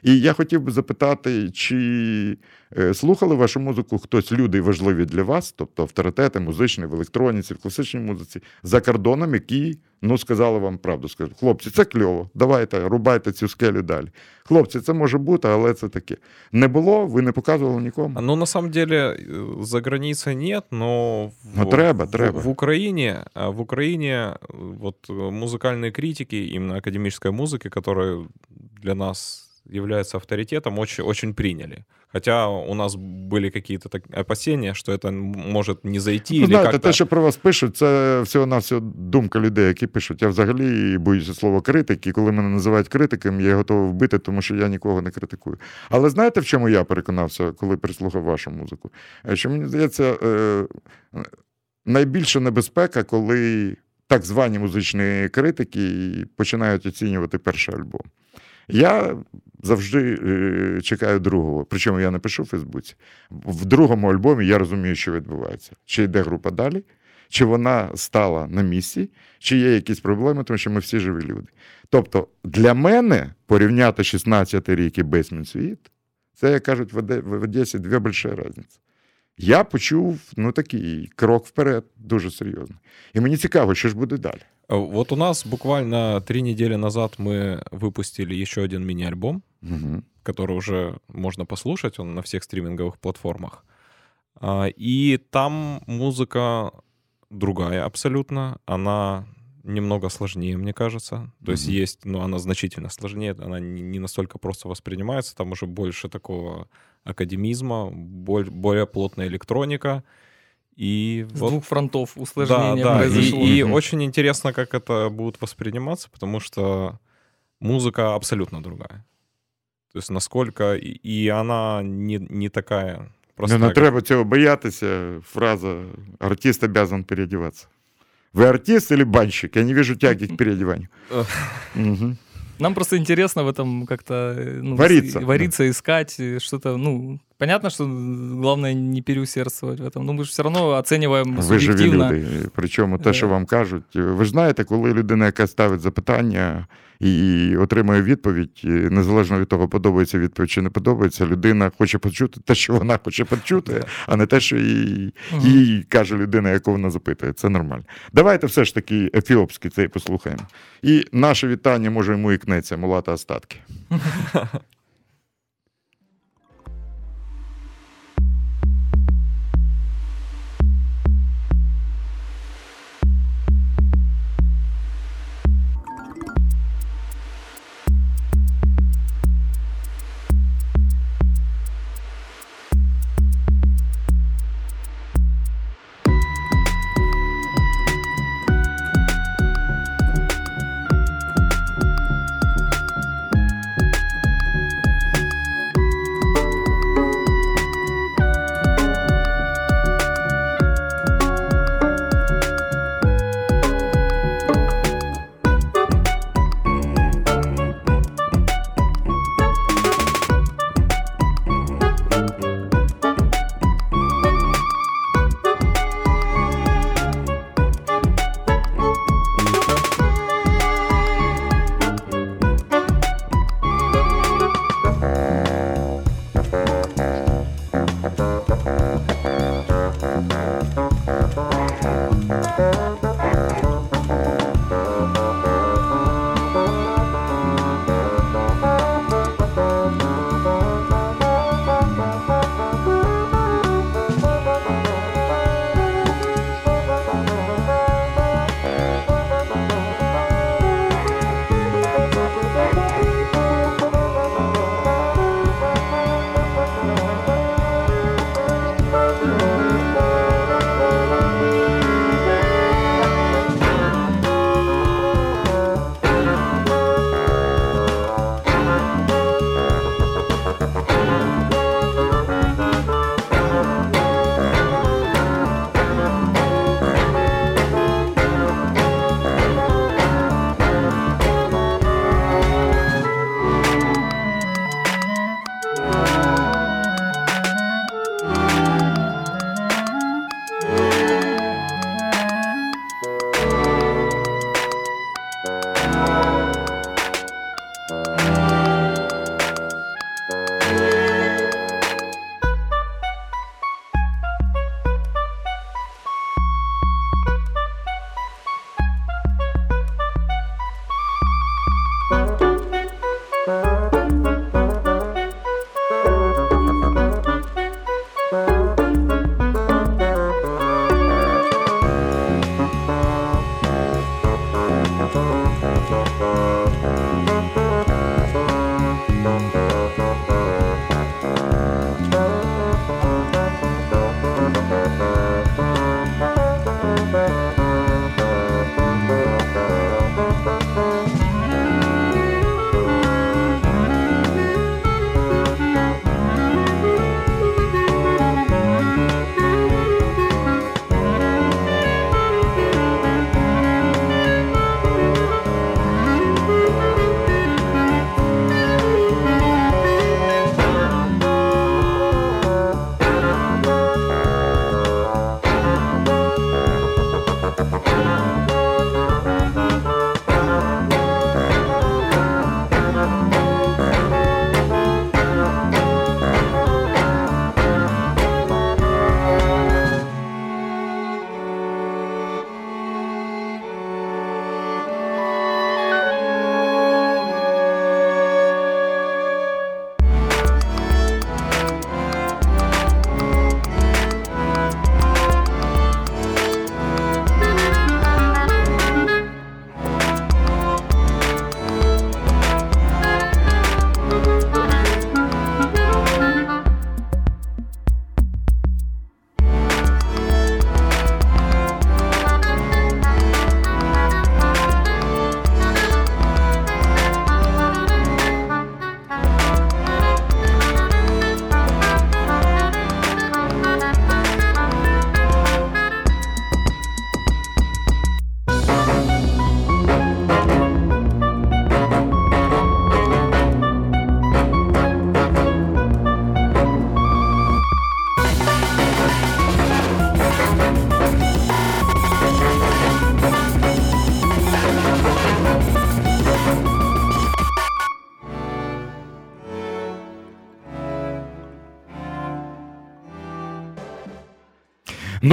Speaker 1: І я хотів би запитати, чи е, слухали вашу музику хтось, люди важливі для вас, тобто авторитети, музичні, в електроніці, в класичній музиці, за кордоном, які ну, сказали вам правду. Скажуть, хлопці, це кльово, давайте, рубайте цю скелю далі. Хлопці, це може бути, але це таке. Не було, ви не показували нікому.
Speaker 2: Ну, на самом деле, э, за границей нет, но в,
Speaker 1: Ну, треба,
Speaker 2: в-
Speaker 1: треба.
Speaker 2: в Украине, а, в Украине э, вот э, музыкальные критики, именно академической музыки, которая для нас является авторитетом, очень, очень приняли. Хотя у нас были какие-то так, опасения, что это м- может не зайти
Speaker 1: Ну, знаєте, те, що про вас пишуть, це всього-навсього думка людей, які пишуть. Я взагалі боюся слова критик, і коли мене називають критиком, я готовий вбити, тому що я нікого не критикую. Але знаєте, в чому я переконався, коли прислухав вашу музику? Е, Що мені здається, е, найбільша небезпека, коли так звані музичні критики починають оцінювати перший альбом. Я завжди е, чекаю другого. Причому я не пишу в Фейсбуці. В другому альбомі я розумію, що відбувається. Чи йде група далі, чи вона стала на місці, чи є якісь проблеми, тому що ми всі живі люди. Тобто, для мене порівняти 16-й рік і Бейсмент світ, це, як кажуть, в Одесі дві великі різниці. Я почув ну, такий крок вперед, дуже серйозний. І мені цікаво, що ж буде далі.
Speaker 2: Э, Вот у нас буквально три недели назад мы выпустили еще один мини-альбом,
Speaker 1: Угу.
Speaker 2: который уже можно послушать, он на всех стриминговых платформах. А, И там музыка другая абсолютно, она немного сложнее, мне кажется. То есть
Speaker 1: Мгм.
Speaker 2: есть, ну, она значительно сложнее, она не не настолько просто воспринимается, там уже больше такого академизма, боль- более плотная электроника. И
Speaker 3: С
Speaker 2: вот
Speaker 3: двух фронтов
Speaker 2: да,
Speaker 3: усложнение
Speaker 2: да. И,
Speaker 3: произошло.
Speaker 2: и
Speaker 1: Мгм.
Speaker 2: очень интересно, как это будет восприниматься, потому что музыка абсолютно другая. То есть насколько... И, и она не, не такая
Speaker 1: Не,
Speaker 2: простая.
Speaker 1: не
Speaker 2: как-
Speaker 1: треба цього боятися. Фраза «артист обязан переодеваться». Вы артист или банщик? Я не вижу тяги к переодеванию. (laughs)
Speaker 3: Нам просто интересно в этом как-то э, ну,
Speaker 1: Вариться,
Speaker 3: с- вариться, искать э, что-то. Ну, понятно, что главное не переусердствовать в этом. Но мы же все равно оцениваем
Speaker 1: Ви живі
Speaker 3: субъективно.
Speaker 1: люди. Причому те, що
Speaker 3: Е.
Speaker 1: вам кажуть, ви ж знаєте, коли людина, яка ставить запитання і отримує відповідь, і незалежно від того, подобається відповідь чи не подобається, людина хоче почути те, що вона хоче почути, а не те, що їй,
Speaker 3: Мгм.
Speaker 1: їй каже людина, яку вона запитує. Це нормально. Давайте все ж таки ефіопський цей послухаємо. І наше вітання, може, йому і кнеться, мулата остатки. (laughs)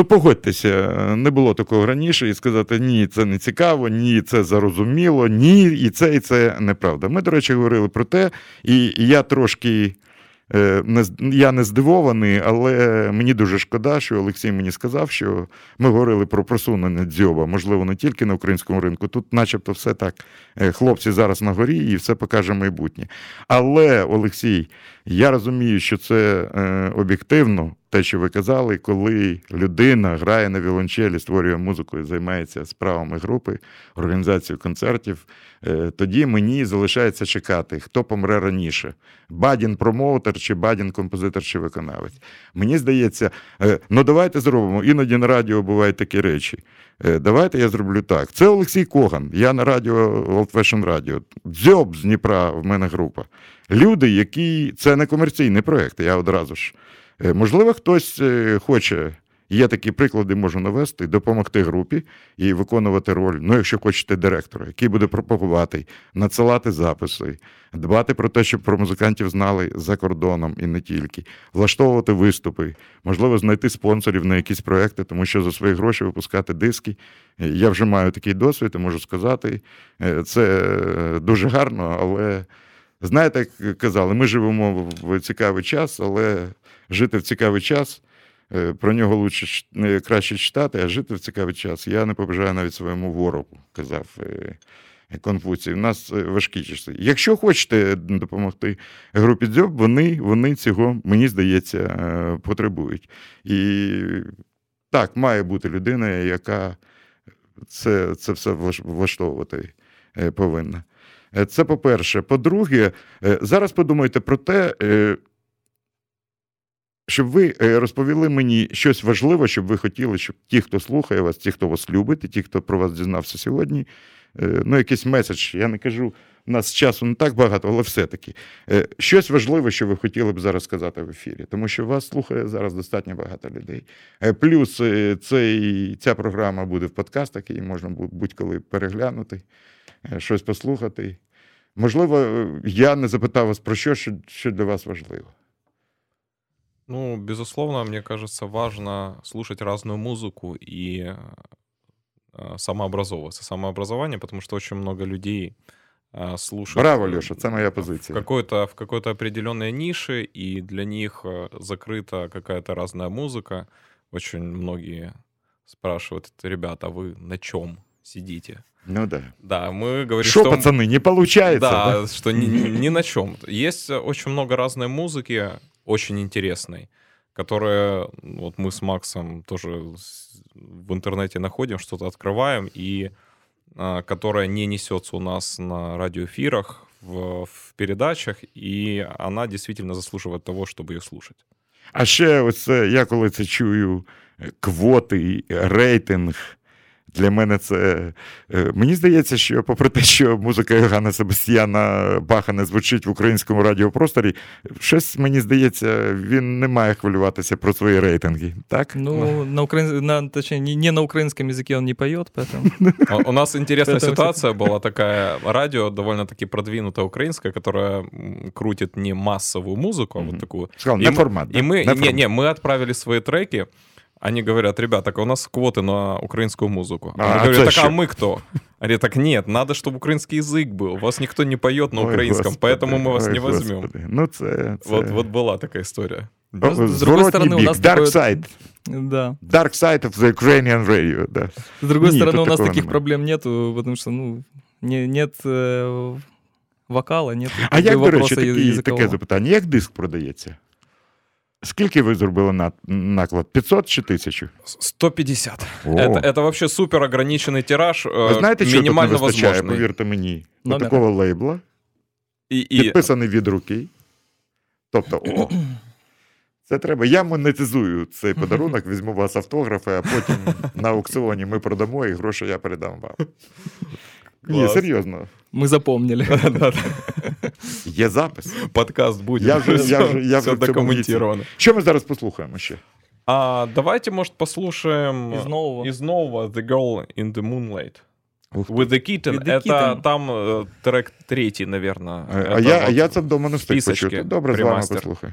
Speaker 1: погодьтеся, не було такого раніше, і сказати ні, це не цікаво, ні, це зарозуміло, ні, і це, і це неправда. Ми, до речі, говорили про те, і я трошки. Е, я не здивований, але мені дуже шкода, що Олексій мені сказав, що ми говорили про просунення дзьоба, можливо, не тільки на українському ринку. Тут, начебто, все так. Е, хлопці зараз на горі і все покаже майбутнє. Але, Олексій, я розумію, що це е, об'єктивно, те, що ви казали, коли людина грає на віолончелі, створює музику і займається справами групи, організацією концертів, е, тоді мені залишається чекати, хто помре раніше: бадін промоутер чи бадін композитор чи виконавець. Мені здається, е, ну давайте зробимо. Іноді на радіо бувають такі речі. Е, давайте я зроблю так. Це Олексій Коган. Я на радіо Old Fashion Radio. Дзьоб з Дніпра в мене група. Люди, які це не комерційний проєкт, я одразу ж. Е, можливо, хтось е, хоче, є такі приклади, можу навести, допомогти групі і виконувати роль, ну, якщо хочете, директора, який буде пропагувати, надсилати записи, дбати про те, щоб про музикантів знали за кордоном і не тільки, влаштовувати виступи, можливо, знайти спонсорів на якісь проекти, тому що за свої гроші випускати диски. Е, я вже маю такий досвід, і можу сказати, це дуже гарно, але. Знаєте, як казали, ми живемо в цікавий час, але жити в цікавий час. Е, про нього лучше краще читати, а жити в цікавий час. Я не побажаю навіть своєму ворогу, казав е, Конфуцій. У нас е, важкі часи. Якщо хочете допомогти групі дзьоб, вони вони цього, мені здається, потребують. І так, має бути людина, яка це це все влаштовувати повинна. Це по-перше. По-друге, зараз подумайте про те, щоб ви е, розповіли мені щось важливе, щоб ви хотіли, щоб ті, хто слухає вас, ті, хто вас любить, і ті, хто про вас дізнався сьогодні, е, ну, якийсь меседж. Я не кажу, у нас часу не так багато, але все-таки е, щось важливе, що ви хотіли б зараз сказати в ефірі, тому що вас слухає зараз достатньо багато людей. Плюс цей, ця програма буде в подкастах, її можна будь-коли переглянути, щось послухати. Можливо, я не запитав вас про що, що для вас важливо.
Speaker 2: Ну, безусловно, мне кажется, важно слушать разную музыку и э, самообразовываться. Самообразование, потому что очень много людей э, слушают...
Speaker 1: Браво, Леша, это моя позиция.
Speaker 2: В какой-то, в какой-то определенной нише, и для них э, закрыта какая-то разная музыка. Очень многие спрашивают, ребята, а вы на чем сидите?
Speaker 1: Ну да.
Speaker 2: Да, мы говорим,
Speaker 1: Шо, что... пацаны, не получается.
Speaker 2: Да, да? что ни, ни на чем. Есть очень много разной музыки, очень интересной, которая вот мы с Максом тоже в интернете находим, что-то открываем, и а, которая не несется у нас на радиоэфирах, в, в передачах, і вона дійсно заслужує того, щоб її слухати.
Speaker 1: А ще ось я коли це чую квоти, рейтинг для мене це. Е, мені здається, що, попри те, що музика Йогана Себастьяна Баха не звучить в українському радіопросторі, щось мені здається, він не має хвилюватися про свої рейтинги. так?
Speaker 3: Ну, на украин... на, точнее, не на українському языке он не поет, поэтому...
Speaker 2: У нас интересная ситуация была такая. Радио довольно-таки продвинутое украинское, которое крутит не массовую музыку, а вот такую.
Speaker 1: Сказал, на формат.
Speaker 2: И мы, не, не, мы отправили свои треки, Они говорят, ребята, так у нас квоты на украинскую музыку. А, Они говорят, так а мы кто? Они так, нет, надо, чтобы украинский язык был. У вас никто не поет на украинском, Ой, поэтому мы вас Ой, не возьмем. Господи.
Speaker 1: Ну, це, це...
Speaker 2: Вот, вот была такая история.
Speaker 1: О, с, с другой стороны, бік. у нас Dark такое... Side.
Speaker 3: Да.
Speaker 1: Dark Side of the Ukrainian Radio, да.
Speaker 3: С другой Ні, стороны, у нас таких немає. проблем нету, потому что, ну, не, нет э, вокала, нет
Speaker 1: А як, до речі, такі, таке запитання, як диск продається? Скільки ви зробили на, наклад? 500 чи 1000?
Speaker 2: 150. Это, это вообще супер ограничений тираж.
Speaker 1: Ви знаєте, що тут не вистачає, возможний. повірте мені, Номер. такого лейбла, і, і... підписаний від руки. Тобто, о, це треба. Я монетизую цей подарунок, візьму вас автографи, а потім на аукціоні ми продамо і гроші я передам вам. Ні, серйозно.
Speaker 3: Ми запомнили. (laughs)
Speaker 1: Є запис.
Speaker 2: Подкаст буде.
Speaker 1: Я вже, я вже, я вже документировано. Що ми зараз послухаємо ще?
Speaker 2: А, давайте, может, послушаем из нового. из нового The Girl in the Moonlight. With the Kitten. With the Это kitten. там э, трек третій, наверное.
Speaker 1: А, а я, вот я це вдома не встиг почути. Добре, з вами послухай.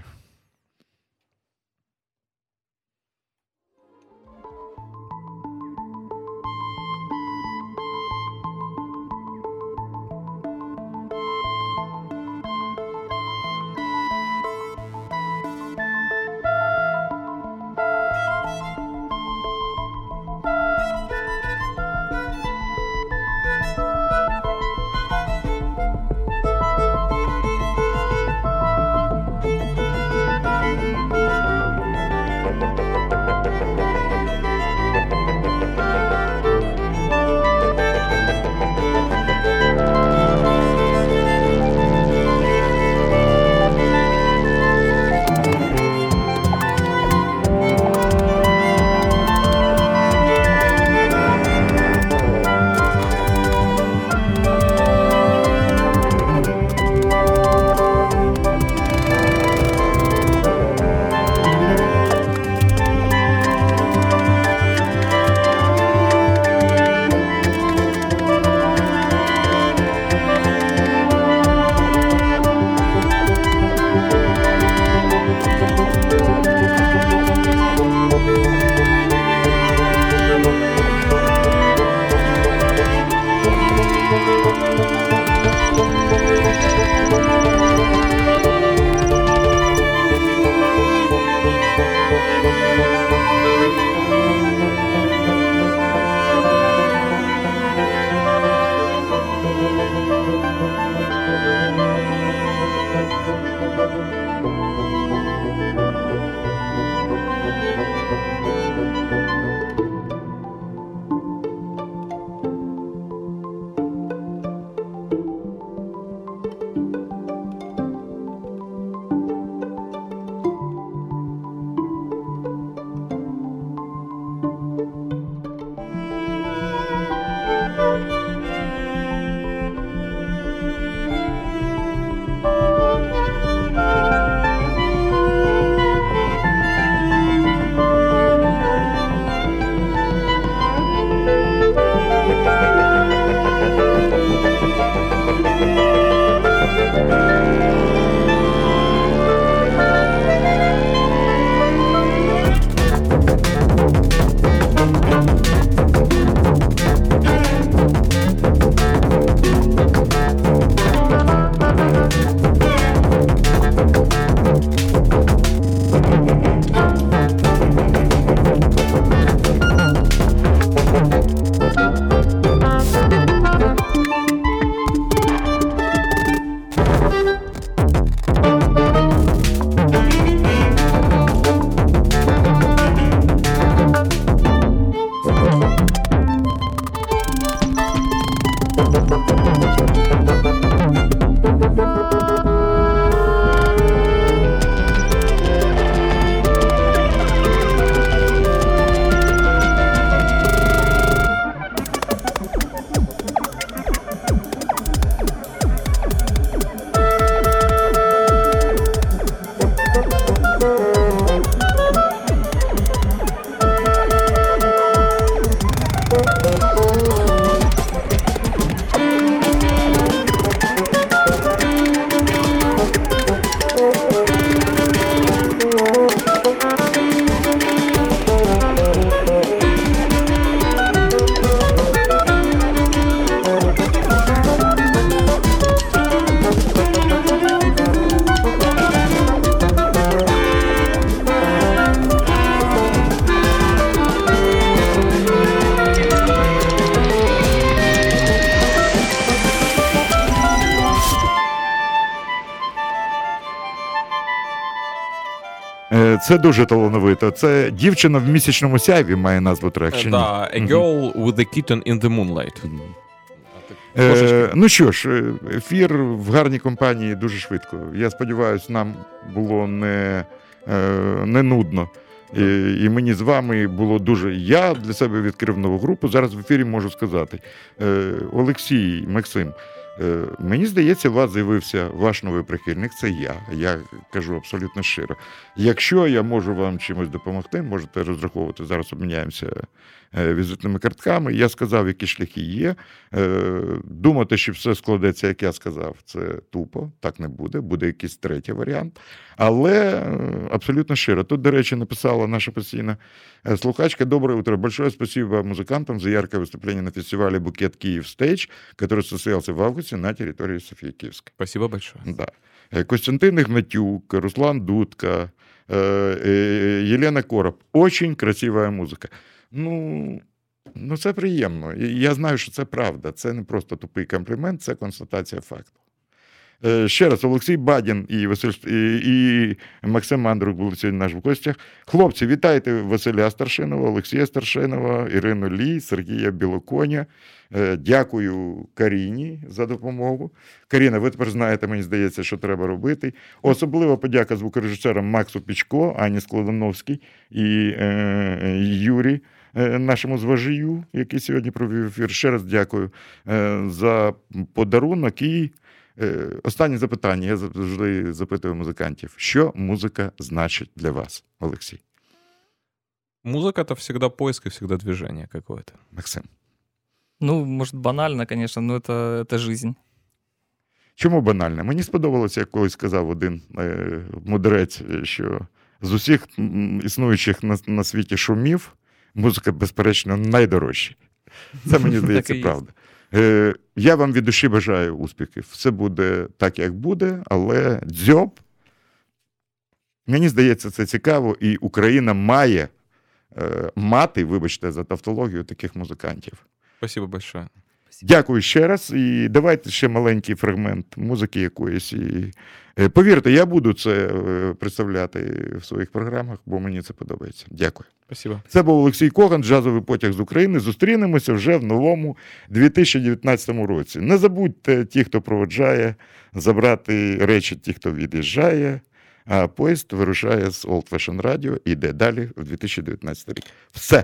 Speaker 1: Це дуже талановито. Це дівчина в місячному сяйві має назву трек. Чи ні?
Speaker 2: Да, A Girl with a Kitten in the Moonlight.
Speaker 1: Е, ну що ж, е, ефір в гарній компанії дуже швидко. Я сподіваюся, нам було не, е, не нудно. І, і мені з вами було дуже. Я для себе відкрив нову групу. Зараз в ефірі можу сказати. Е, Олексій, Максим, е, мені здається, у вас з'явився ваш новий прихильник. Це я. Я кажу абсолютно щиро. Якщо я можу вам чимось допомогти, можете розраховувати. Зараз обміняємося е, візитними картками. Я сказав, які шляхи є. Е, Думати, що все складеться, як я сказав, це тупо, так не буде. Буде якийсь третій варіант. Але е, абсолютно щиро. Тут, до речі, написала наша постійна е, слухачка. Доброе утро. Большое спасибо музыкантам за яркое выступление на фестивале «Букет Киев Стейдж», который состоялся в августе на территории Софии
Speaker 2: Спасибо большое.
Speaker 1: Да. Е, Костянтин Игнатюк, Руслан Дудка, е, е, Єлена Короб. Очень красивая музика. Ну, ну, це приємно. Я знаю, що це правда. Це не просто тупий комплімент, це констатація факту. Е, Ще раз, Олексій Бадін і Василь і, і Максим Мандрук були сьогодні наш в гостях. Хлопці, вітайте Василя Старшинова, Олексія Старшинова, Ірину Лій, Сергія Білоконя. Е, Дякую Каріні за допомогу. Каріна, ви тепер знаєте, мені здається, що треба робити. Особлива подяка звукорежисерам Максу Пічко, Ані Складановській і е, Юрі, е, нашому зважію, який сьогодні провів ефір. Ще раз дякую за подарунок. І останнє запитання. Я завжди запитую музикантів, що музика значить для вас, Олексій?
Speaker 2: Музыка — это всегда поиск и всегда движение какое-то.
Speaker 1: Максим.
Speaker 3: Ну, может, банально, конечно, но это, это жизнь.
Speaker 1: Чому банально? Мені сподобалося, як колись сказав один е, мудрець, е, що з усіх м, існуючих на, на світі шумів музика, безперечно, найдорожча. Це мені
Speaker 3: Так (laughs)
Speaker 1: здається
Speaker 3: і є.
Speaker 1: правда. Е, я вам від душі бажаю успіхів. Все буде так, як буде, але дзьоб. Мені здається, це цікаво, і Україна має е, мати, вибачте, за тавтологію таких музикантів.
Speaker 2: Спасибо большое.
Speaker 1: Дякую ще раз. І давайте ще маленький фрагмент музики якоїсь. І, е, повірте, я буду це е, представляти в своїх програмах, бо мені це подобається. Дякую.
Speaker 2: Спасибо.
Speaker 1: Це був Олексій Коган, джазовий потяг з України. Зустрінемося вже в новому 2019 році. Не забудьте, ті, хто проводжає, забрати речі, ті, хто від'їжджає. А поїзд вирушає з Old Fashion Radio і йде далі в 2019 рік. Все.